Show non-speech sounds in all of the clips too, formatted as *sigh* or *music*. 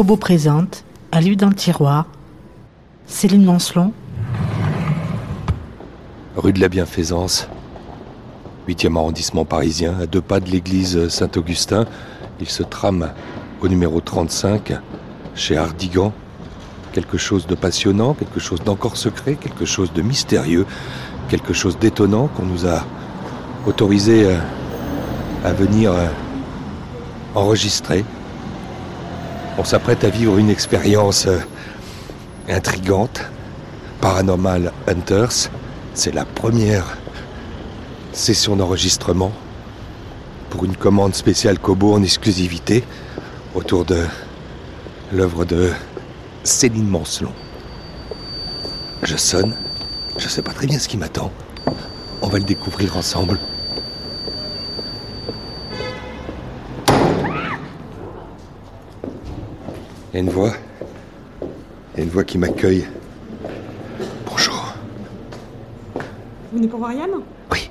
Kobo présente, à lui dans tiroir, Céline Lancelon. Rue de la Bienfaisance, 8e arrondissement parisien, à deux pas de l'église Saint-Augustin. Il se trame au numéro 35, chez Hardigan. Quelque chose de passionnant, quelque chose d'encore secret, quelque chose de mystérieux, quelque chose d'étonnant qu'on nous a autorisé euh, à venir euh, enregistrer. On s'apprête à vivre une expérience euh, intrigante. Paranormal Hunters, c'est la première session d'enregistrement pour une commande spéciale Kobo en exclusivité autour de l'œuvre de Céline Mancelon. Je sonne, je sais pas très bien ce qui m'attend. On va le découvrir ensemble. Il y a une voix. Il y a une voix qui m'accueille. Bonjour. Vous venez pour voir Yann Oui.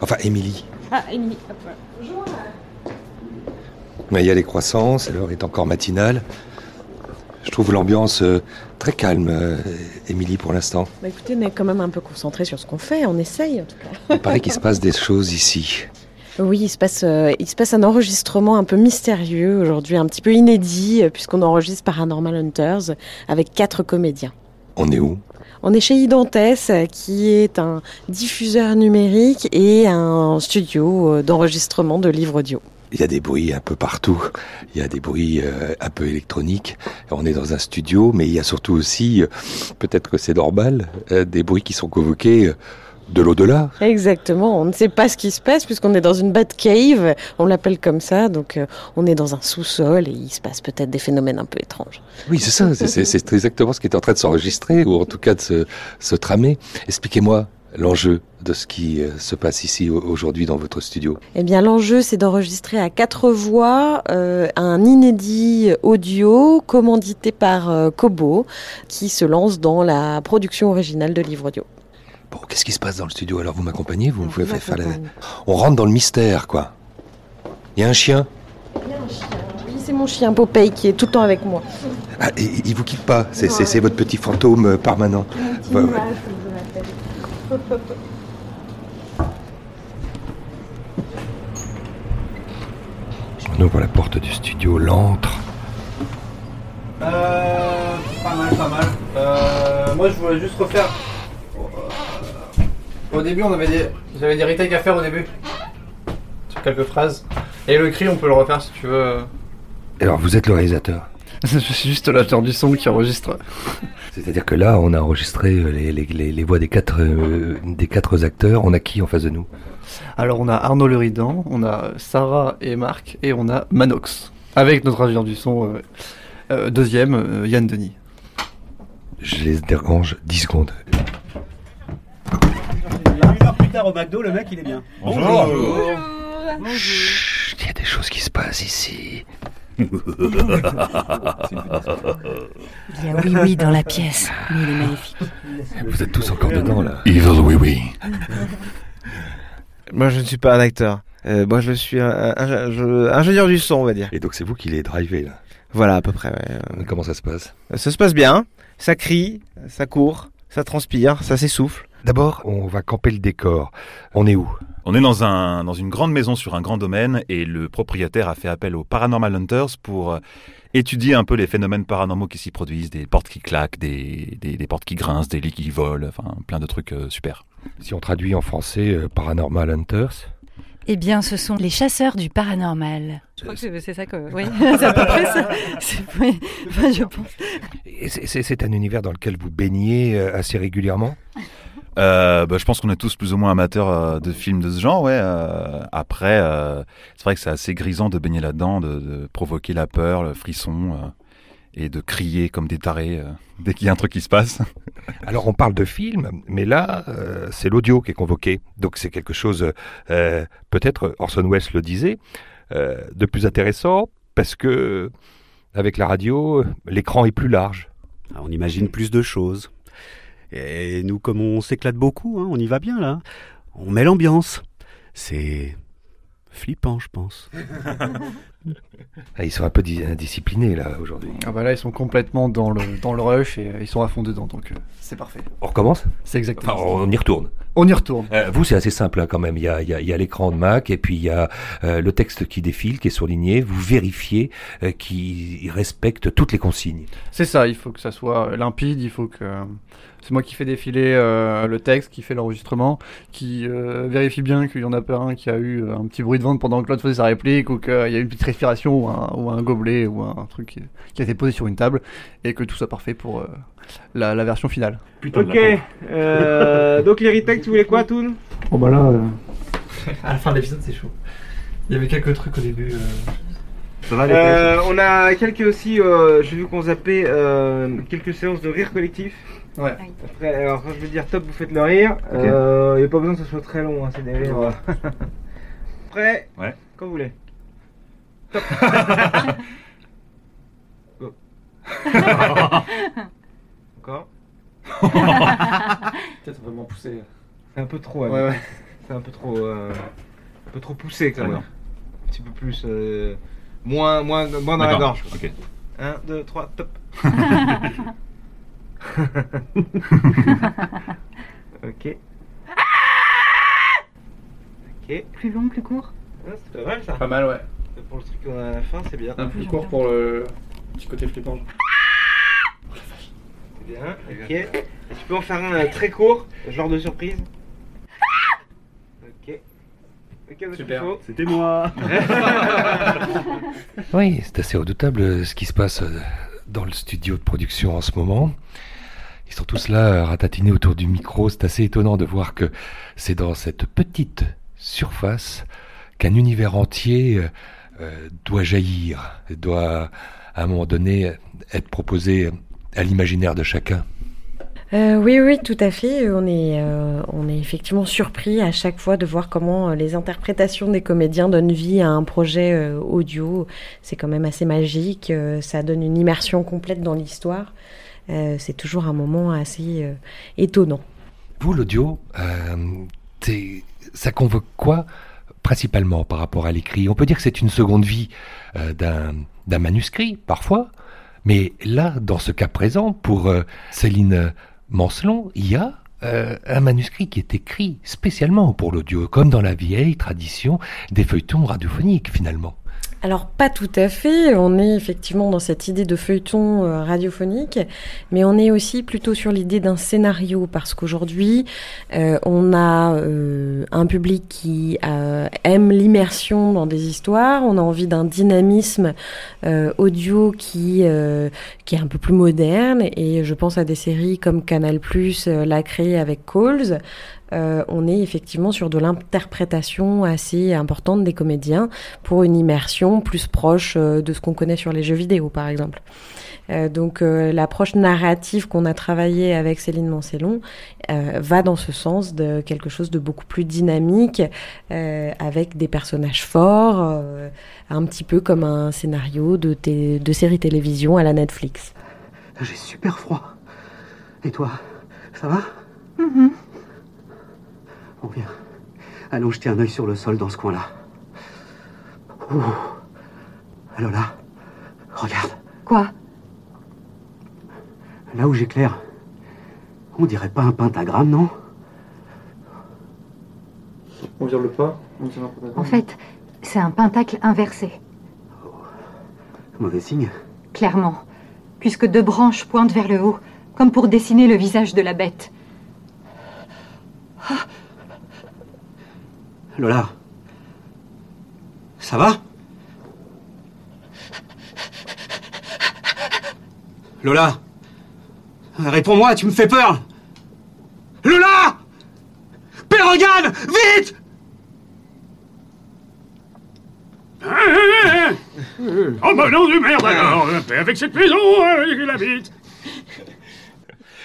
Enfin, Émilie. Ah, Émilie. hop, voilà. Bonjour. Mais il y a les croissances, l'heure est encore matinale. Je trouve l'ambiance euh, très calme, euh, Émilie, pour l'instant. Bah écoutez, on est quand même un peu concentré sur ce qu'on fait, on essaye en tout cas. Il paraît qu'il se passe des *laughs* choses ici. Oui, il se passe, euh, il se passe un enregistrement un peu mystérieux aujourd'hui, un petit peu inédit, euh, puisqu'on enregistre Paranormal Hunters avec quatre comédiens. On est où? On est chez Idantes, euh, qui est un diffuseur numérique et un studio d'enregistrement de livres audio. Il y a des bruits un peu partout. Il y a des bruits un peu électroniques. On est dans un studio, mais il y a surtout aussi, peut-être que c'est normal, des bruits qui sont convoqués de l'au-delà. Exactement, on ne sait pas ce qui se passe puisqu'on est dans une bad cave, on l'appelle comme ça, donc euh, on est dans un sous-sol et il se passe peut-être des phénomènes un peu étranges. Oui, c'est ça. *laughs* c'est- exactement ce qui est en train de s'enregistrer, ou en tout cas de se, se tramer. Expliquez-moi l'enjeu de ce qui euh, se passe ici au- aujourd'hui dans votre studio. Eh bien, l'enjeu, c'est d'enregistrer à quatre voix euh, un inédit audio commandité par euh, Kobo, qui se lance dans la production originale de livres audio. Bon, qu'est-ce qui se passe dans le studio Alors? Vous m'accompagnez Vous? Pouvez On faire la-. On rentre dans le mystère, quoi. Il y a un chien? Oui, c'est mon chien Popeye qui est tout le temps avec moi. Ah, et- il vous quitte pas? C'est votre petit fantôme euh, permanent. Ouais, ouais. On ouvre la porte du studio, l'antre. Euh, pas mal, pas mal. Euh, moi, je voulais juste refaire. Au début, on avait des, j'avais des retakes à faire au début sur quelques phrases. Et le cri, on peut le refaire si tu veux. Alors vous êtes le réalisateur. *laughs* je suis juste l'acteur du son qui enregistre. C'est-à-dire que là, on a enregistré euh, les, les- les- les voix des quatre, euh, des quatre acteurs. On a qui en face de nous? Alors, on a Arnaud Leridan, on a Sarah et Marc, et on a Manox avec notre ingénieur du son euh, euh, deuxième, euh, Yann Denis. Je les dérange 10 secondes. Une heure plus tard au McDo, le mec il est bien. Chut, il y a des choses qui se passent ici. Il y a oui oui dans la pièce, mais il est magnifique. Vous êtes tous encore dedans là. Evil oui oui. Moi, je ne suis pas un acteur. Euh, moi, je suis un, un- un- je- ingénieur du son, on va dire. Et donc c'est vous qui les drivez là. Voilà, à peu près. ouais. Comment ça se passe? Ça se passe bien. Ça crie, ça court, ça transpire, ça s'essouffle. D'abord, on va camper le décor. On est où? On est dans, un, dans une grande maison sur un grand domaine et le propriétaire a fait appel aux Paranormal Hunters pour euh, étudier un peu les phénomènes paranormaux qui s'y produisent, des portes qui claquent, des, des, des portes qui grincent, des lits qui volent, enfin plein de trucs euh, super. Si on traduit en français euh, Paranormal Hunters, Eh bien, ce sont les chasseurs du paranormal. Je crois que c'est- ça que. Oui, *laughs* c'est à peu près ça. C'est- oui, enfin, je pense. C'est- un univers dans lequel vous baignez assez régulièrement? Euh, bah, je pense qu'on est tous plus ou moins amateurs euh, de films de ce genre, ouais. euh, après, euh, c'est vrai que c'est assez grisant de baigner là-dedans, de, de provoquer la peur, le frisson euh, et de crier comme des tarés euh, *laughs* dès qu'il y a un truc qui se passe. *laughs* Alors on parle de film, mais là, euh, c'est l'audio qui est convoqué. Donc c'est quelque chose, euh, peut-être Orson Welles le disait, euh, de plus intéressant, parce que avec la radio, l'écran est plus large. Ah, On imagine plus de choses. Et nous, comme on s'éclate beaucoup, hein, on y va bien là. On met l'ambiance. C'est flippant, je pense. *laughs* Ah, ils sont un peu di- indisciplinés là aujourd'hui. Ah bah là, ils sont complètement dans le, dans le rush et euh, ils sont à fond dedans, donc euh, c'est parfait. On recommence? C'est exactement Enfin, on y retourne. On y retourne. Euh, vous, c'est assez simple hein, quand même. Il y a, il y a- il y a l'écran de Mac et puis il y a le texte qui défile, qui est surligné. Vous vérifiez qu'il respecte toutes les consignes. C'est ça, il faut que ça soit limpide, il faut que... C'est moi qui fais défiler le texte, qui fait l'enregistrement, qui vérifie bien qu'il y en a pas un qui a eu un petit bruit de ventre pendant que l'autre faisait sa réplique, ou qu'il y a eu une petite respiration, ou un, ou un gobelet, ou un, truc qui, qui a été posé sur une table, et que tout soit parfait pour euh, la, la version finale. Ok, euh, donc les retakes, tu voulais quoi, Toon? Bon bah là, à la fin de l'épisode c'est chaud. Il y avait quelques trucs au début. Euh, on a quelques aussi, euh, j'ai vu qu'on zappait euh, quelques séances de rire collectif. Ouais. Après, alors quand je veux dire top, vous faites le rire. Il n'y a pas besoin que ce soit très long, hein, c'est des rires. euh. *laughs* Prêt? Ouais. Quand vous voulez. Top. Go. Encore *laughs* Peut-être vraiment poussé. C'est un peu trop, Ouais, ouais. C'est un peu trop, euh, un peu trop poussé quand même. D'accord. Un petit peu plus, euh, moins, moins, moins dans la gorge. Ok. 1, 2, 3, top. *laughs* *laughs* ok. Ok. Plus long, plus court Ah, c'est pas mal ça. Pas mal, ouais. Pour le truc qu'on a à la fin, c'est bien. Un plus court pour le petit côté flippant. C'est bien. Ok. Et tu peux en faire un euh, très court, genre de surprise. Ok. Ok, monsieur Super. C'était moi *laughs* Oui, c'est assez redoutable euh, ce qui se passe euh, dans le studio de production en ce moment. Ils sont tous là, ratatinés autour du micro. C'est assez étonnant de voir que c'est dans cette petite surface qu'un univers entier euh, doit jaillir, doit à un moment donné être proposé à l'imaginaire de chacun. Euh, oui, oui, tout à fait. On est, euh, on est effectivement surpris à chaque fois de voir comment les interprétations des comédiens donnent vie à un projet euh, audio. C'est quand même assez magique. ça donne une immersion complète dans l'histoire. C'est toujours un moment assez étonnant. Vous, l'audio, ça convoque quoi principalement par rapport à l'écrit On peut dire que c'est une seconde vie euh, d'un manuscrit, parfois, mais là, dans ce cas présent, pour euh, Céline Mancelon, il y a euh, un manuscrit qui est écrit spécialement pour l'audio, comme dans la vieille tradition des feuilletons radiophoniques, finalement. Alors pas tout à fait, on est effectivement dans cette idée de feuilleton euh, radiophonique, mais on est aussi plutôt sur l'idée d'un scénario parce qu'aujourd'hui euh, on a euh, un public qui aime l'immersion dans des histoires, on a envie d'un dynamisme audio qui qui est un peu plus moderne. Et je pense à des séries comme Canal+ l'a créé avec Calls. Euh, on est effectivement sur de l'interprétation assez importante des comédiens pour une immersion plus proche euh, de ce qu'on connaît sur les jeux vidéo, par exemple. Euh, donc euh, l'approche narrative qu'on a travaillée avec Céline Mancelon euh, va dans ce sens de quelque chose de beaucoup plus dynamique, euh, avec des personnages forts, euh, un petit peu comme un scénario de, série télévision à la Netflix. J'ai super froid. Et toi, ça va? Mhm. Bon, viens. Allons jeter un œil sur le sol dans ce coin-là. Ouh. Lola, regarde. Quoi? Là où j'éclaire, on dirait pas un pentagramme, non? On vire le pas on tire un peu En fait, c'est un pentacle inversé, Mauvais signe. clairement. Puisque deux branches pointent vers le haut, comme pour dessiner le visage de la bête. Lola, ça va? Lola, réponds-moi, tu me fais peur. Lola Pérogane, vite Oh bah non de merde alors Avec cette maison, avec la bite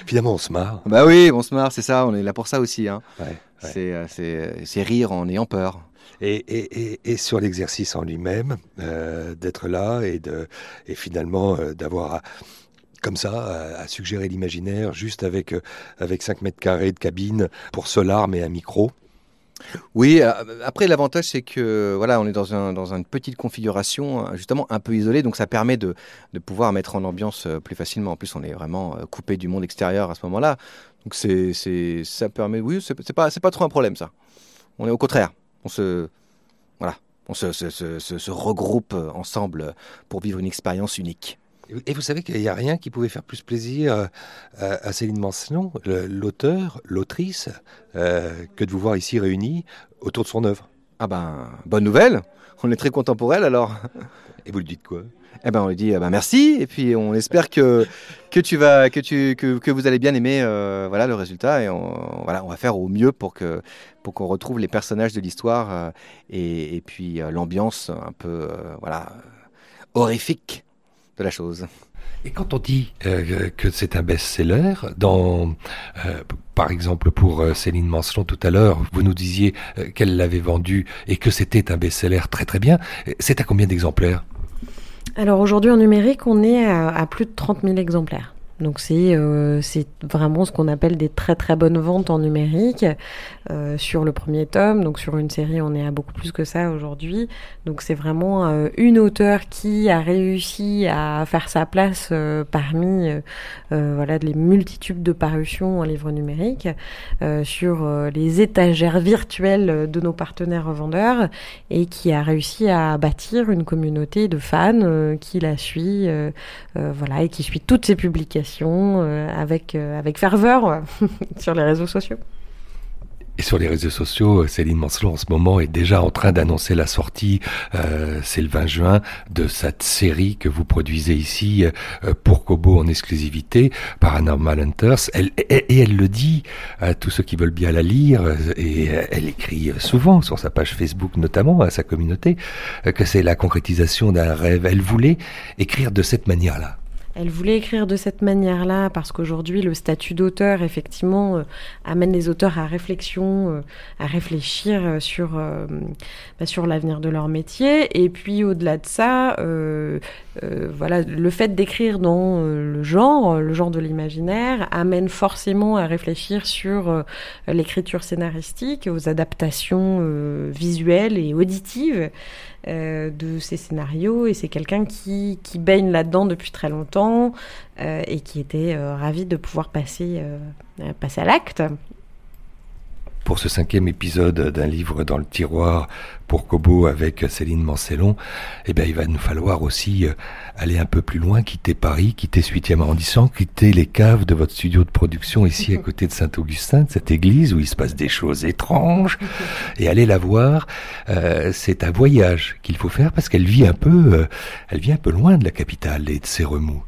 Finalement, on se marre. Bah oui, on se marre, c'est ça, on est là pour ça aussi. Hein. Ouais, ouais. C'est, euh, c'est, rire en ayant peur. Et, et, et, et sur l'exercice en lui-même, euh, d'être là et, de, et finalement euh, d'avoir comme ça à, suggérer l'imaginaire juste avec, euh, avec 5 mètres carrés de cabine pour seul arme et un micro. Oui, euh, après l'avantage c'est que voilà, on est dans, un, dans une petite configuration euh, justement un peu isolée, donc ça permet de, de pouvoir mettre en ambiance euh, plus facilement. En plus, on est vraiment coupé du monde extérieur à ce moment-là, donc c'est, ça permet. Oui, c'est, pas, c'est pas trop un problème ça. On est au contraire, on se, voilà, on se, se, se, regroupe ensemble pour vivre une expérience unique. Et vous savez qu'il n'y a rien qui pouvait faire plus plaisir euh, à, Céline Mancelon, l'auteur, l'autrice, euh, que de vous voir ici réunis autour de son œuvre. Ah ben, bonne nouvelle. On est très elle alors. Et vous lui dites quoi? Eh ben, on lui dit eh ben, merci et puis on espère que que tu vas que tu que, que vous allez bien aimer euh, voilà le résultat et on, voilà on va faire au mieux pour que pour qu'on retrouve les personnages de l'histoire euh, et, et puis euh, l'ambiance un peu voilà horrifique de la chose. Et quand on dit euh, que c'est un best-seller, dans, euh, par exemple pour euh, Céline Mancelon tout à l'heure, vous nous disiez qu'elle l'avait vendu et que c'était un best-seller très très bien. C'est à combien d'exemplaires? Alors aujourd'hui en numérique, on est à, à plus de 30 000 exemplaires. Donc c'est euh, c'est vraiment ce qu'on appelle des très très bonnes ventes en numérique euh, sur le premier tome. Donc sur une série, on est à beaucoup plus que ça aujourd'hui. Donc c'est vraiment euh, une auteure qui a réussi à faire sa place parmi voilà les multitudes de parutions en livre numérique euh, sur les étagères virtuelles de nos partenaires revendeurs et qui a réussi à bâtir une communauté de fans qui la suit, voilà, et qui suit toutes ses publications euh, avec euh, avec ferveur euh, *laughs* sur les réseaux sociaux. Et sur les réseaux sociaux, Céline Mancelon en ce moment est déjà en train d'annoncer la sortie, c'est le 20 juin, de cette série que vous produisez ici pour Kobo en exclusivité, Paranormal Hunters. Elle, et, elle le dit à tous ceux qui veulent bien la lire, et elle écrit souvent sur sa page Facebook notamment à sa communauté, que c'est la concrétisation d'un rêve. Elle voulait écrire de cette manière-là. Elle voulait écrire de cette manière-là parce qu'aujourd'hui, le statut d'auteur, effectivement, euh, amène les auteurs à réflexion, euh, à réfléchir euh, sur, bah, sur l'avenir de leur métier. Et puis, au-delà de ça, voilà, le fait d'écrire dans le genre, le genre de l'imaginaire, amène forcément à réfléchir sur l'écriture scénaristique, aux adaptations visuelles et auditives euh, de ces scénarios et c'est quelqu'un qui, baigne là-dedans depuis très longtemps euh, et qui était euh, ravi de pouvoir passer, passer à l'acte. Pour ce cinquième épisode d'un livre dans le tiroir pour Kobo avec Céline Mancelon, eh bien, il va nous falloir aussi euh, aller un peu plus loin, quitter Paris, quitter ce 8e arrondissement, quitter les caves de votre studio de production ici à côté de Saint-Augustin, de cette église où il se passe des choses étranges, et aller la voir. Euh, c'est un voyage qu'il faut faire parce qu'elle vit un peu, euh, elle vit un peu loin de la capitale et de ses remous.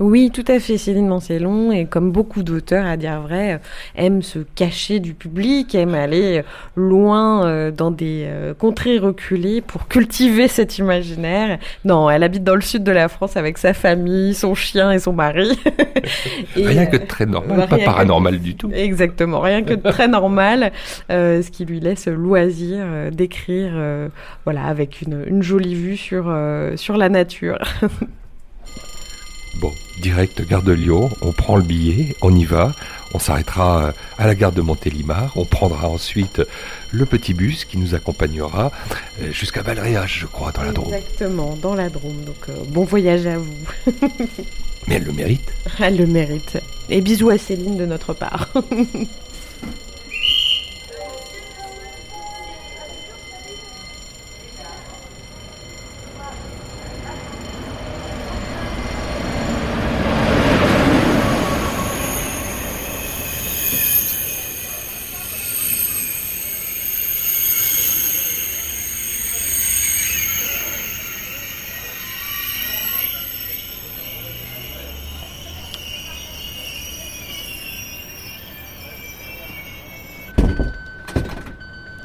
Oui, tout à fait. Céline Mancelon, et comme beaucoup d'auteurs, à dire vrai, euh, aime se cacher du public, aime aller euh, loin euh, dans des contrées reculées pour cultiver *laughs* cet imaginaire. Non, elle habite dans le sud de la France avec sa famille, son chien et son mari. *laughs* Et, Rien que de très normal, bah, pas que- paranormal du tout. Exactement, rien que de *laughs* très normal, euh, ce qui lui laisse le loisir euh, d'écrire, euh, voilà, avec une, une jolie vue sur sur la nature. Bon, direct gare de Lyon, on prend le billet, on y va, on s'arrêtera euh, à la gare de Montélimar, on prendra ensuite le petit bus qui nous accompagnera euh, jusqu'à Valréas, je crois, dans la Drôme. Exactement, dans la Drôme. Donc euh, bon voyage à vous. Mais elle le mérite. Elle le mérite. Et bisous à Céline de notre part. *laughs*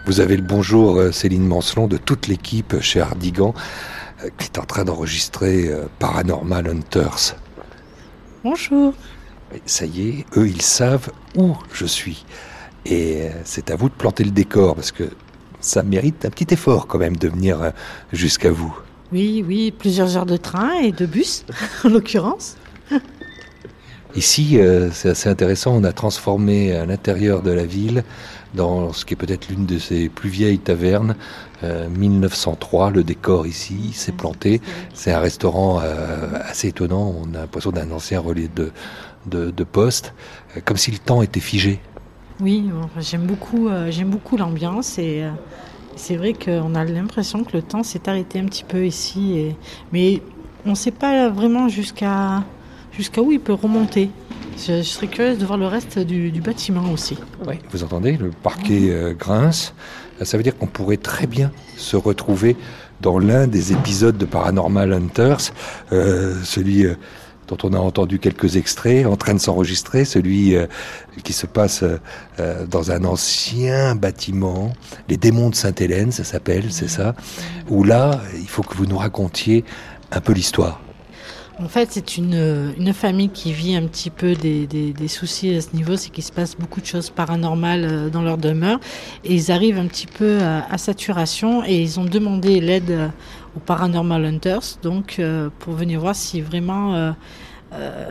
Vous avez le bonjour euh, Céline Mancelon de toute l'équipe chez Hardigan euh, qui est en train d'enregistrer euh, Paranormal Hunters. Bonjour. Ça y est, eux ils savent où je suis. Et c'est à vous de planter le décor parce que ça mérite un petit effort quand même de venir jusqu'à vous. Oui, oui, plusieurs heures de train et de bus, *laughs* en l'occurrence. Ici, euh, c'est assez intéressant, on a transformé l'intérieur de la ville, dans ce qui est peut-être l'une de ses plus vieilles tavernes, euh, 1903, le décor ici s'est planté. C'est un restaurant euh, assez étonnant, on a l'impression d'un ancien relais de, de, poste, euh, comme si le temps était figé. Oui, j'aime beaucoup, euh, beaucoup l'ambiance et euh, c'est vrai qu'on a l'impression que le temps s'est arrêté un petit peu ici, mais on ne sait pas vraiment jusqu'à jusqu'à où il peut remonter. Je, je serais curieuse de voir le reste du, du bâtiment aussi. Vous entendez, le parquet euh, grince. Euh, Ça veut dire qu'on pourrait très bien se retrouver dans l'un des épisodes de Paranormal Hunters, euh, celui euh, dont on a entendu quelques extraits, en train de s'enregistrer, celui qui se passe dans un ancien bâtiment, les démons de Sainte-Hélène, ça s'appelle, c'est ça, où là, il faut que vous nous racontiez un peu l'histoire. En fait, c'est une, une famille qui vit un petit peu des, des, soucis à ce niveau, c'est qu'il se passe beaucoup de choses paranormales euh, dans leur demeure et ils arrivent un petit peu à, saturation et ils ont demandé l'aide euh, aux Paranormal Hunters, donc euh, pour venir voir si vraiment euh, euh,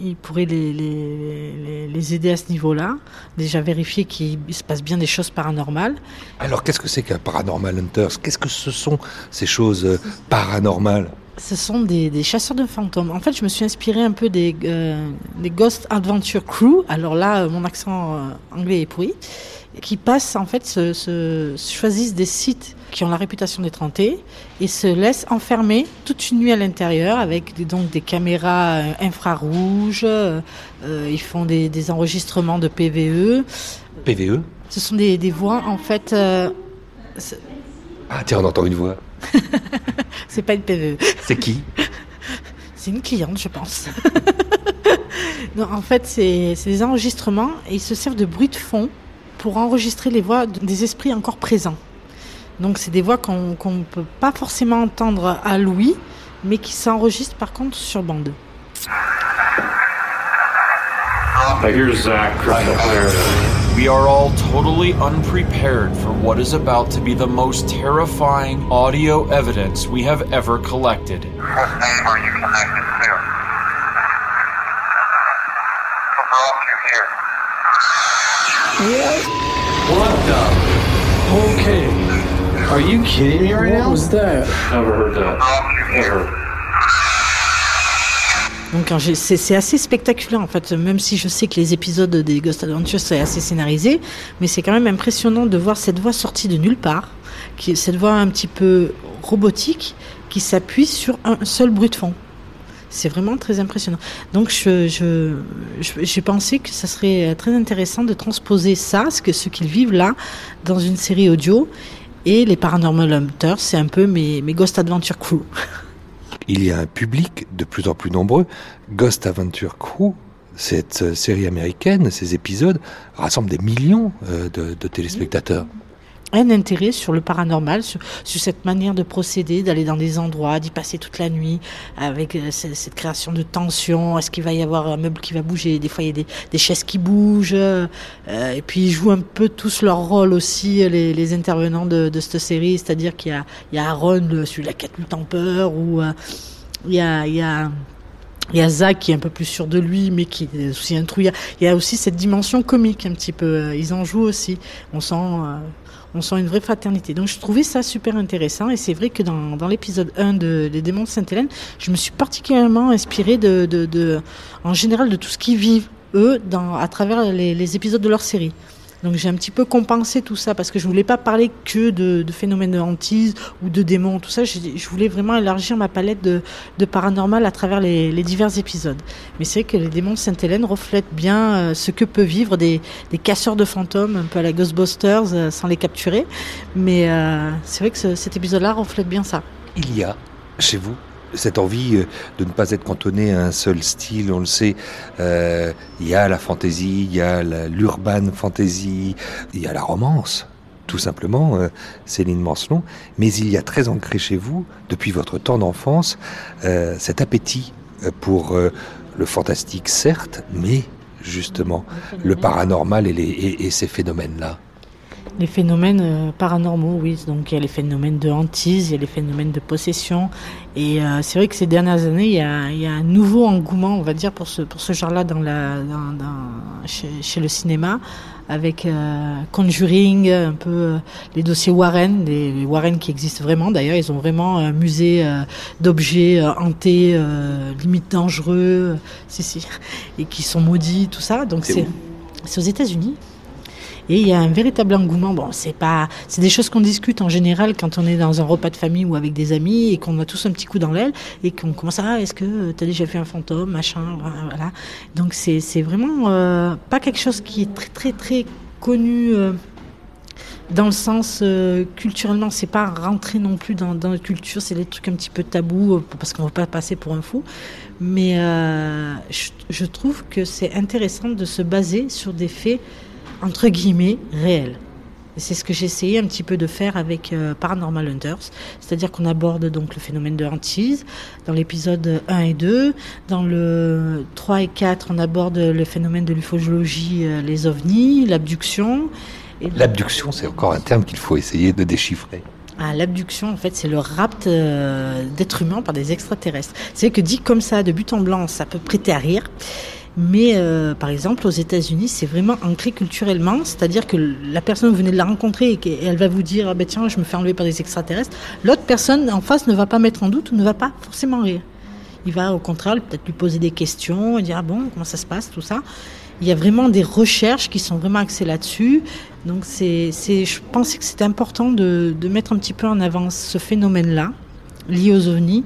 ils pourraient les, les, les, aider à ce niveau-là. Déjà vérifier qu'il se passe bien des choses paranormales. Alors, qu'est-ce que c'est qu'un Paranormal Hunters? Qu'est-ce que ce sont ces choses euh, paranormales? Ce sont des, des chasseurs de fantômes. En fait, je me suis inspiré un peu des, euh, des Ghost Adventure Crew. Alors là, euh, mon accent euh, anglais est pourri. Qui passent, en fait, se, se- choisissent des sites qui ont la réputation d'être hantés et se laissent enfermer toute une nuit à l'intérieur avec des, donc des caméras infrarouges. euh, ils font des, des enregistrements de PVE. PVE Ce sont des, voix, en fait. Ah, tiens, on entend une voix. *laughs* c'est pas une PVE. C'est qui? C'est une cliente, je pense. *laughs* non, en fait, c'est des enregistrements et ils se servent de bruit de fond pour enregistrer les voix de- des esprits encore présents. Donc, c'est des voix qu'on ne peut pas forcément entendre à l'ouïe, mais qui s'enregistrent par contre sur bande. Here's. We are all totally unprepared for what is about to be the most terrifying audio evidence we have ever collected. What name are you connected to? Who brought you here? What What the? Okay. Are you kidding me right now? What was that? Never heard that. Never. Donc quand j'ai- c'est c'est assez spectaculaire en fait, même si je sais que les épisodes des Ghost Adventures c'est assez scénarisé, mais c'est quand même impressionnant de voir cette voix sortie de nulle part, cette voix un petit peu robotique qui s'appuie sur un seul bruit de fond. C'est vraiment très impressionnant. Donc j'ai pensé que ça serait très intéressant de transposer ça, ce que ce qu'ils vivent là, dans une série audio. Et les Paranormal Hunters, c'est un peu mes, mes Ghost Adventure Crew. *laughs* Il y a un public de plus en plus nombreux. Ghost Adventure Crew, cette euh, série américaine, ces épisodes, rassemblent des millions euh, de, de téléspectateurs. Un intérêt sur le paranormal, sur, cette manière de procéder, d'aller dans des endroits, d'y passer toute la nuit, avec euh, ce- cette création de tension. Est-ce qu'il va y avoir un meuble qui va bouger? Des fois, il y a des, chaises qui bougent. euh, et puis, ils jouent un peu tous leur rôle aussi, les, intervenants de, cette série. C'est-à-dire qu'il y a, a Aaron, le- celui de la quête en peur, ou euh, il y a... Il y a il a Zach qui est un peu plus sûr de lui, mais qui est aussi un trouillard. Il y a aussi cette dimension comique un petit peu. Ils en jouent aussi. On sent, on sent une vraie fraternité. Donc je trouvais ça super intéressant. Et c'est vrai que dans, l'épisode 1 de Les démons de Sainte-Hélène, je me suis particulièrement inspirée de, en général de tout ce qu'ils vivent, eux, à travers les épisodes de leur série. Donc j'ai un petit peu compensé tout ça parce que je voulais pas parler que de, phénomènes de hantise ou de démons, tout ça. Je, voulais vraiment élargir ma palette de, paranormal à travers les, divers épisodes. Mais c'est vrai que les démons de Sainte-Hélène reflètent bien euh, ce que peuvent vivre des, casseurs de fantômes, un peu à la Ghostbusters, euh, sans les capturer. Mais euh, c'est vrai que ce- cet épisode-là reflète bien ça. Il y a chez vous cette envie euh, de ne pas être cantonné à un seul style, on le sait, euh, il y a la fantaisie, il y a l'urban fantasy, il y a la romance, tout simplement, euh, Céline Mancelon, mais il y a très ancré chez vous, depuis votre temps d'enfance, euh, cet appétit euh, pour euh, le fantastique, certes, mais justement le paranormal et, les, et, et ces phénomènes-là. Les phénomènes euh, paranormaux, oui. Donc il y a les phénomènes de hantise, il y a les phénomènes de possession. Et euh, c'est vrai que ces dernières années, il y, a, il y a un nouveau engouement, on va dire, pour ce, pour ce genre-là dans la, dans, dans- chez, chez le cinéma, avec euh, Conjuring, un peu euh, les dossiers Warren, les, les Warren qui existent vraiment. D'ailleurs, ils ont vraiment un musée d'objets hantés, limite dangereux, si, si, et qui sont maudits, tout ça. Donc c'est aux États-Unis. Et il y a un véritable engouement. Bon, c'est pas, c'est des choses qu'on discute en général quand on est dans un repas de famille ou avec des amis et qu'on a tous un petit coup dans l'aile et qu'on commence à, ah, est-ce que tu as déjà vu un fantôme, machin, voilà. Donc c'est, c'est vraiment euh, pas quelque chose qui est très très très connu. euh, dans le sens euh, culturellement, c'est pas rentrer non plus dans, la culture, c'est des trucs un petit peu tabous euh, parce qu'on veut pas passer pour un fou. Mais euh, je trouve que c'est intéressant de se baser sur des faits entre guillemets réels. Et c'est ce que j'ai essayé un petit peu de faire avec euh, Paranormal Hunters, c'est-à-dire qu'on aborde donc le phénomène de hantise dans l'épisode 1 et 2, dans le 3 et 4 on aborde le phénomène de l'ufologie, euh, les ovnis, l'abduction. Et L'abduction, c'est encore un terme qu'il faut essayer de déchiffrer. ah, l'abduction, en fait, c'est le rapt euh, d'êtres humains par des extraterrestres. C'est que dit comme ça, de but en blanc, ça peut prêter à rire. Mais euh, par exemple, aux États-Unis, c'est vraiment ancré culturellement, c'est-à-dire que la personne vous venez de la rencontrer et qu'elle va vous dire ah ben tiens, je me fais enlever par des extraterrestres. L'autre personne en face ne va pas mettre en doute ou ne va pas forcément rire. Il va au contraire peut-être lui poser des questions, et dire ah bon comment ça se passe tout ça. Il y a vraiment des recherches qui sont vraiment axées là-dessus. Donc c'est, c'est, je pensais que c'était important de, de mettre un petit peu en avant ce phénomène-là lié aux ovnis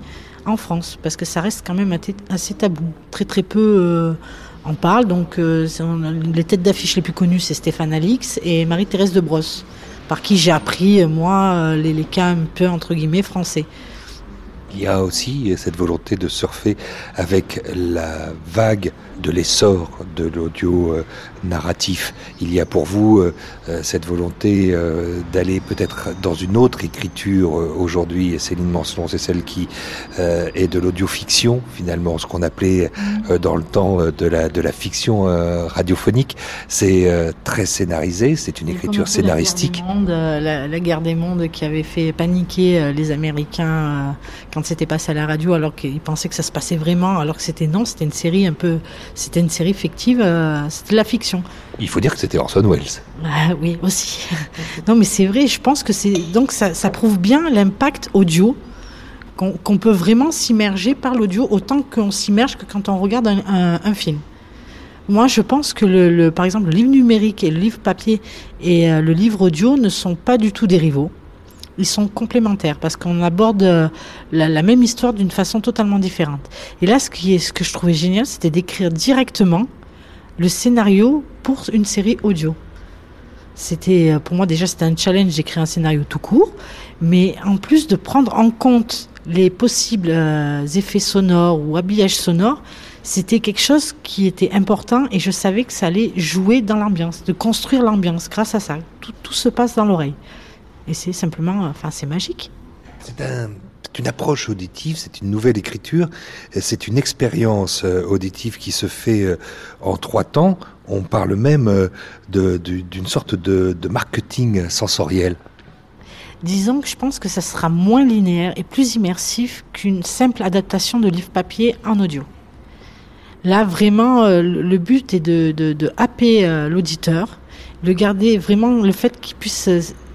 en France parce que ça reste quand même assez- tabou. Très très peu euh, en parlent. Donc euh, les têtes d'affiche les plus connues c'est Stéphane Alix et Marie-Thérèse de Brosse par qui j'ai appris euh, moi les, les cas un peu entre guillemets français. Il y a aussi cette volonté de surfer avec la vague de l'essor de l'audio narratif. Il y a pour vous euh, euh, cette volonté euh, d'aller peut-être dans une autre écriture euh, aujourd'hui, et Céline Mancelon, c'est celle qui est de l'audio-fiction, finalement, ce qu'on appelait dans le temps de la, de la fiction radiophonique. C'est très scénarisé, c'est une écriture peu la guerre scénaristique. mondes, la, la guerre des mondes qui avait fait paniquer les Américains quand c'était passé à la radio, alors qu'ils pensaient que ça se passait vraiment, alors que c'était non, c'était une série un peu, c'était une série fictive, c'était la fiction. Il faut dire que c'était Orson Welles. Ah oui, aussi. *laughs* non, mais c'est vrai, je pense que c'est. Donc, ça, ça prouve bien l'impact audio, qu'on peut vraiment s'immerger par l'audio autant qu'on s'immerge que quand on regarde un, un- un film. Moi, je pense que, le, le- par exemple, le livre numérique et le livre papier et euh, le livre audio ne sont pas du tout des rivaux. Ils sont complémentaires parce qu'on aborde euh, la, la même histoire d'une façon totalement différente. Et là, ce, qui est, ce que je trouvais génial, c'était d'écrire directement le scénario pour une série audio. C'était euh, pour moi déjà c'était un challenge d'écrire un scénario tout court, mais en plus de prendre en compte les possibles euh, effets sonores ou habillages sonores, c'était quelque chose qui était important et je savais que ça allait jouer dans l'ambiance, de construire l'ambiance grâce à ça. Tout, tout se passe dans l'oreille. Et c'est simplement, euh, enfin c'est magique. C'est une approche auditive, c'est une nouvelle écriture, c'est une expérience euh, auditive qui se fait euh, en trois temps. On parle même euh, d'une sorte de, marketing sensoriel. Disons que je pense que ça sera moins linéaire et plus immersif qu'une simple adaptation de livre papier en audio. Là, vraiment, le le but est de, de, de happer l'auditeur, de garder vraiment le fait qu'il puisse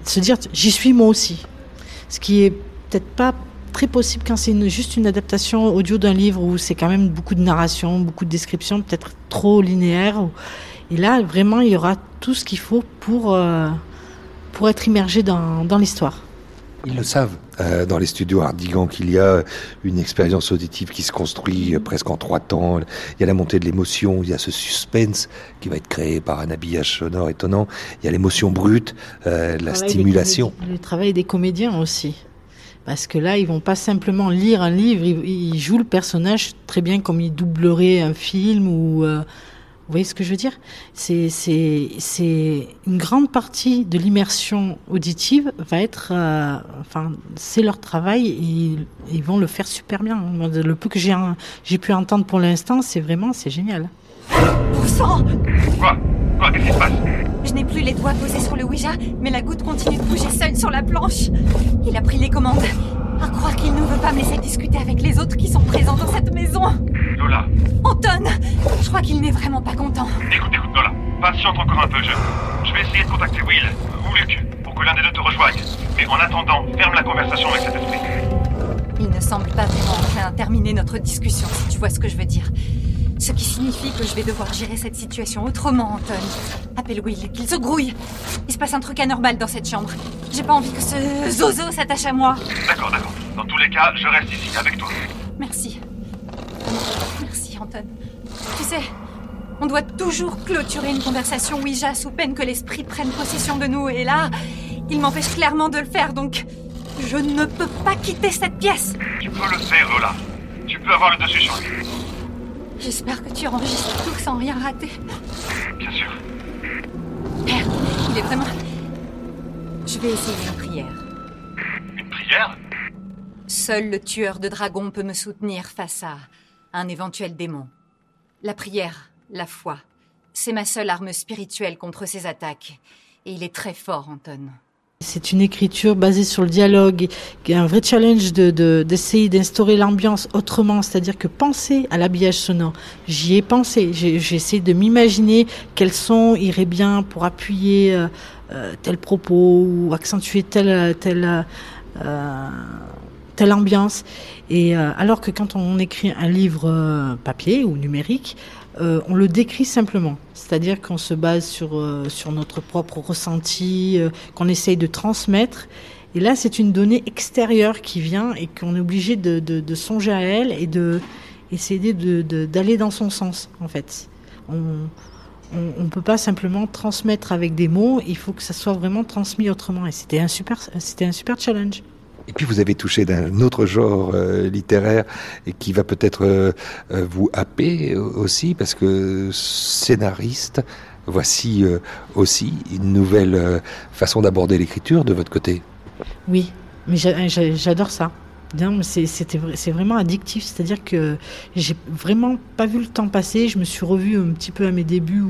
se dire j'y suis moi aussi. Ce qui est peut-être pas très possible quand c'est juste une adaptation audio d'un livre où c'est quand même beaucoup de narration, beaucoup de description, peut-être trop linéaire. ou- Et là, vraiment, il y aura tout ce qu'il faut pour, euh, pour être immergé dans, dans l'histoire. Ils le savent euh, dans les studios Ardigan qu'il y a une expérience auditive qui se construit euh, presque en trois temps. Il y a la montée de l'émotion, il y a ce suspense qui va être créé par un habillage sonore étonnant. Il y a l'émotion brute, euh, la stimulation. Le travail des comédiens aussi. Parce que là, ils vont pas simplement lire un livre, ils, ils jouent le personnage très bien comme ils doubleraient un film ou. euh, vous voyez ce que je veux dire? C'est c'est c'est une grande partie de l'immersion auditive va être, euh, enfin, c'est leur travail et ils, ils vont le faire super bien. Le peu que j'ai pu entendre pour l'instant, c'est vraiment c'est génial. Quoi? Quoi? Qu'est-ce qui se passe? Je n'ai plus les doigts posés sur le Ouija, mais la goutte continue de bouger seule sur la planche. Il a pris les commandes. À croire qu'il ne veut pas me laisser discuter avec les autres qui sont présents dans cette maison. Lola, Anton Je crois qu'il n'est vraiment pas content. écoute, écoute, Lola. Patiente encore un peu, je... Je vais essayer de contacter Will ou Luc pour que l'un des deux te rejoigne. Mais en attendant, ferme la conversation avec cet esprit. Il ne semble pas vraiment enclin à terminer notre discussion, si tu vois ce que je veux dire. Ce qui signifie que je vais devoir gérer cette situation autrement, Anton. Appelle Will, qu'il se grouille. Il se passe un truc anormal dans cette chambre. J'ai pas envie que ce zozo s'attache à moi. D'accord, d'accord. Dans tous les cas, je reste ici, avec toi. Merci. Merci, Anton. Tu sais, on doit toujours clôturer une conversation Ouija sous peine que l'esprit prenne possession de nous. Et là, il m'empêche clairement de le faire, donc je ne peux pas quitter cette pièce. Tu peux le faire, Lola. Tu peux avoir le dessus sur lui. J'espère que tu enregistres tout sans rien rater. Bien sûr. Merde, il est vraiment... Je vais essayer une prière. Une prière? Seul le tueur de dragons peut me soutenir face à un éventuel démon. La prière, la foi, c'est ma seule arme spirituelle contre ces attaques. Et il est très fort, Anton. C'est une écriture basée sur le dialogue, qui est un vrai challenge de, de- d'essayer d'instaurer l'ambiance autrement, c'est-à-dire que penser à l'habillage sonore. J'y ai pensé, j'ai, essayé de m'imaginer quel son irait bien pour appuyer euh, euh, tel propos ou accentuer telle, telle, euh, telle ambiance. Et euh, alors que quand on écrit un livre papier ou numérique, euh, on le décrit simplement. C'est-à-dire qu'on se base sur, euh, sur notre propre ressenti, euh, qu'on essaye de transmettre. Et là, c'est une donnée extérieure qui vient et qu'on est obligé de, de, songer à elle et de essayer d'aller dans son sens, en fait. On ne peut pas simplement transmettre avec des mots, il faut que ça soit vraiment transmis autrement. Et c'était un c'était un super challenge. Et puis vous avez touché d'un autre genre euh, littéraire et qui va peut-être euh, euh, vous happer aussi parce que scénariste, voici aussi une nouvelle façon d'aborder l'écriture de votre côté. Oui, mais j'a- j'a- j'adore ça. C'est- vraiment addictif, c'est-à-dire que j'ai vraiment pas vu le temps passer. Je me suis revue un petit peu à mes débuts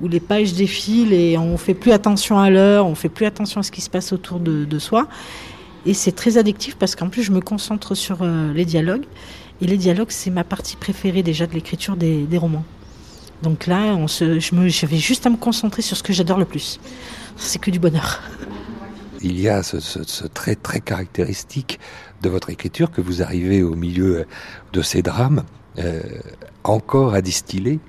où, les pages défilent et on fait plus attention à l'heure, on fait plus attention à ce qui se passe autour de soi. Et c'est très addictif parce qu'en plus je me concentre sur euh, les dialogues et les dialogues c'est ma partie préférée déjà de l'écriture des, romans. Donc là, je me, j'avais juste à me concentrer sur ce que j'adore le plus. C'est que du bonheur. Il y a ce, trait très caractéristique de votre écriture que vous arrivez au milieu de ces drames euh, encore à distiller.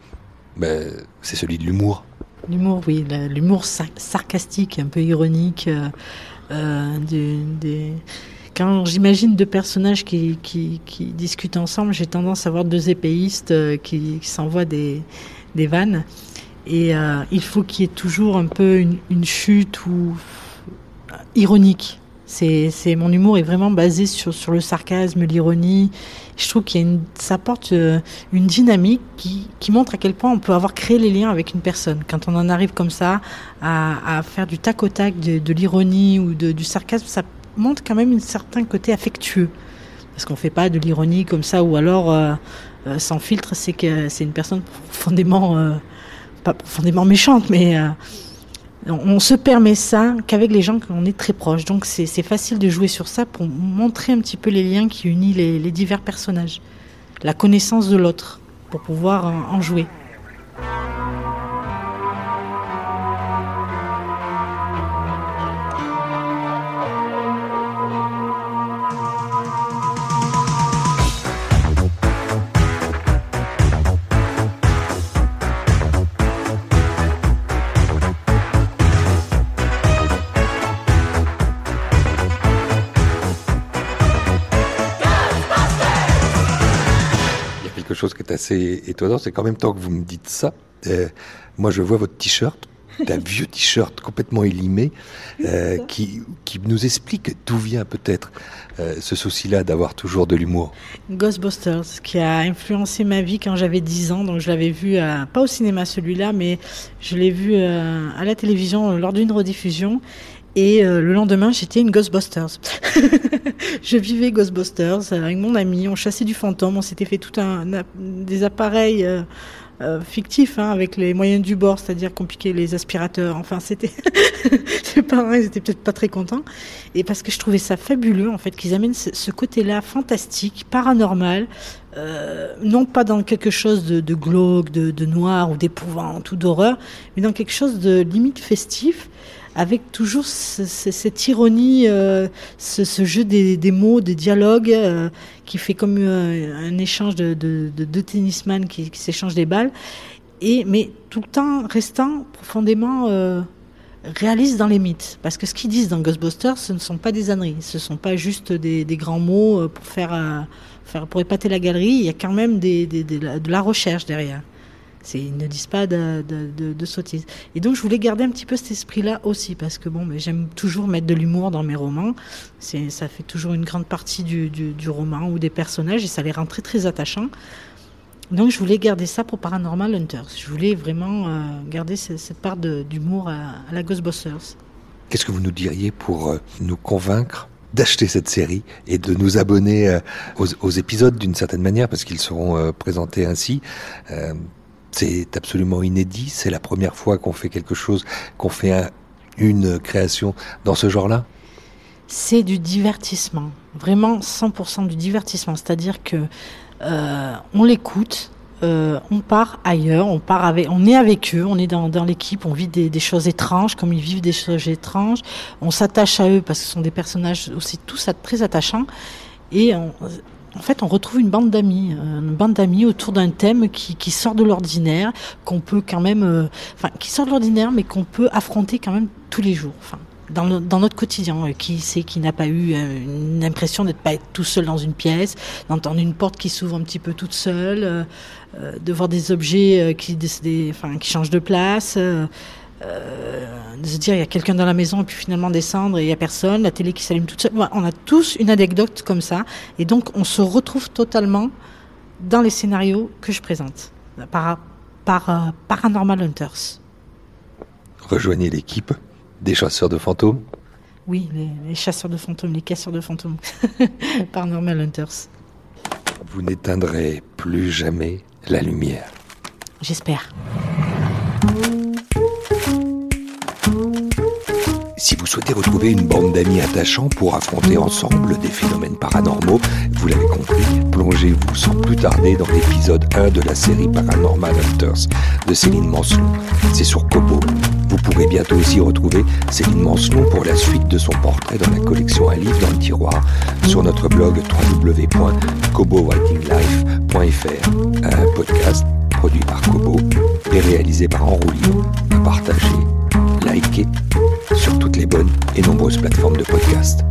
C'est celui de l'humour. L'humour, oui, l'humour sar- sarcastique, un peu ironique. euh, euh, Quand j'imagine deux personnages qui, discutent ensemble, j'ai tendance à voir deux épéistes euh, qui, s'envoient des, vannes. Et il faut qu'il y ait toujours un peu une, une chute ou ironique. C'est, mon humour est vraiment basé sur, le sarcasme, l'ironie. Je trouve qu'il ça apporte euh, une dynamique qui, montre à quel point on peut avoir créé les liens avec une personne. Quand on en arrive comme ça à, faire du tac au tac, de, l'ironie ou du sarcasme, ça montre quand même un certain côté affectueux. Parce qu'on fait pas de l'ironie comme ça ou alors euh, euh, sans filtre, c'est que c'est une personne profondément, pas profondément méchante, mais on, se permet ça qu'avec les gens qu'on est très proches. Donc c'est facile de jouer sur ça pour montrer un petit peu les liens qui unissent les, divers personnages, la connaissance de l'autre, pour pouvoir en jouer. Chose qui est assez étonnant, c'est qu'en même temps que vous me dites ça, euh, moi je vois votre t-shirt, un *laughs* vieux t-shirt complètement élimé, euh, qui, qui nous explique d'où vient peut-être euh, ce souci-là d'avoir toujours de l'humour. Ghostbusters, qui a influencé ma vie quand j'avais 10 ans. Donc je l'avais vu, pas au cinéma celui-là, mais je l'ai vu à la télévision lors d'une rediffusion. Et euh, le lendemain, j'étais une Ghostbusters. *laughs* je vivais Ghostbusters avec mon ami. On chassait du fantôme. On s'était fait tout un, des appareils euh, euh, fictif, hein, avec les moyens du bord, c'est-à-dire compliquer les aspirateurs. Enfin, c'était, *laughs* c'est vrai, ils étaient peut-être pas très contents. Et parce que je trouvais ça fabuleux, en fait, qu'ils amènent ce, ce côté-là fantastique, paranormal, euh, non pas dans quelque chose de, de glauque, de, de noir ou d'épouvante ou d'horreur, mais dans quelque chose de limite festif avec toujours ce- ce- cette ironie, euh, ce, jeu des, mots, des dialogues, euh, qui fait comme euh, un échange de, de, de deux tennisman qui, s'échangent des balles, mais tout le temps restant profondément réaliste dans les mythes. Parce que ce qu'ils disent dans Ghostbusters, ce ne sont pas des âneries, ce ne sont pas juste des, grands mots pour faire, pour épater la galerie. Il y a quand même de la recherche derrière. Ils ne disent pas de, de, sottises. Et donc, je voulais garder un petit peu cet esprit-là aussi, parce que bon, mais j'aime toujours mettre de l'humour dans mes romans. Ça fait toujours une grande partie du, du, roman ou des personnages, et ça les rend très très attachants. Donc, je voulais garder ça pour Paranormal Hunters. Je voulais vraiment euh, garder ce- cette part d'humour à, la Ghostbusters. Qu'est-ce que vous nous diriez pour euh, nous convaincre d'acheter cette série et de nous abonner euh, aux, épisodes d'une certaine manière parce qu'ils seront présentés ainsi C'est absolument inédit. C'est la première fois qu'on fait quelque chose, qu'on fait un- une création dans ce genre-là? c'est du divertissement, vraiment 100% du divertissement. C'est-à-dire que euh, on l'écoute, euh, on part ailleurs, on part avec, on est avec eux, on est dans, l'équipe, on vit des, des choses étranges, comme ils vivent des choses étranges. On s'attache à eux parce que ce sont des personnages aussi tous très attachants. Et on- en fait, on retrouve une bande d'amis, euh, une bande d'amis autour d'un thème qui, qui sort de l'ordinaire, qu'on peut quand même, euh, enfin, qui sort de l'ordinaire, mais qu'on peut affronter quand même tous les jours. Enfin, dans, no- dans notre quotidien, euh, qui c'est qui n'a pas eu euh, une impression d'être pas tout seul dans une pièce, d'entendre une porte qui s'ouvre un petit peu toute seule, euh, de voir des objets qui, des- enfin, qui changent de place. Euh, de se dire il y a quelqu'un dans la maison et puis finalement descendre et il y a personne, la télé qui s'allume toute seule. On a tous une anecdote comme ça et donc on se retrouve totalement dans les scénarios que je présente par, par euh, Paranormal Hunters. Rejoignez l'équipe des chasseurs de fantômes. Oui, les, les chasseurs de fantômes, les casseurs de fantômes. *laughs* Paranormal Hunters. Vous n'éteindrez plus jamais la lumière. J'espère. Si vous souhaitez retrouver une bande d'amis attachants pour affronter ensemble des phénomènes paranormaux, vous l'avez compris, plongez-vous sans plus tarder dans l'épisode 1 de la série Paranormal Hunters de Céline Mancelon. C'est sur Kobo. Vous pourrez bientôt aussi retrouver Céline Mancelon pour la suite de son portrait dans la collection Un livre dans le tiroir sur notre blog www.kobowritinglife.fr. Un podcast produit par Kobo et réalisé par Enroulio. À sur toutes les bonnes et nombreuses plateformes de podcast.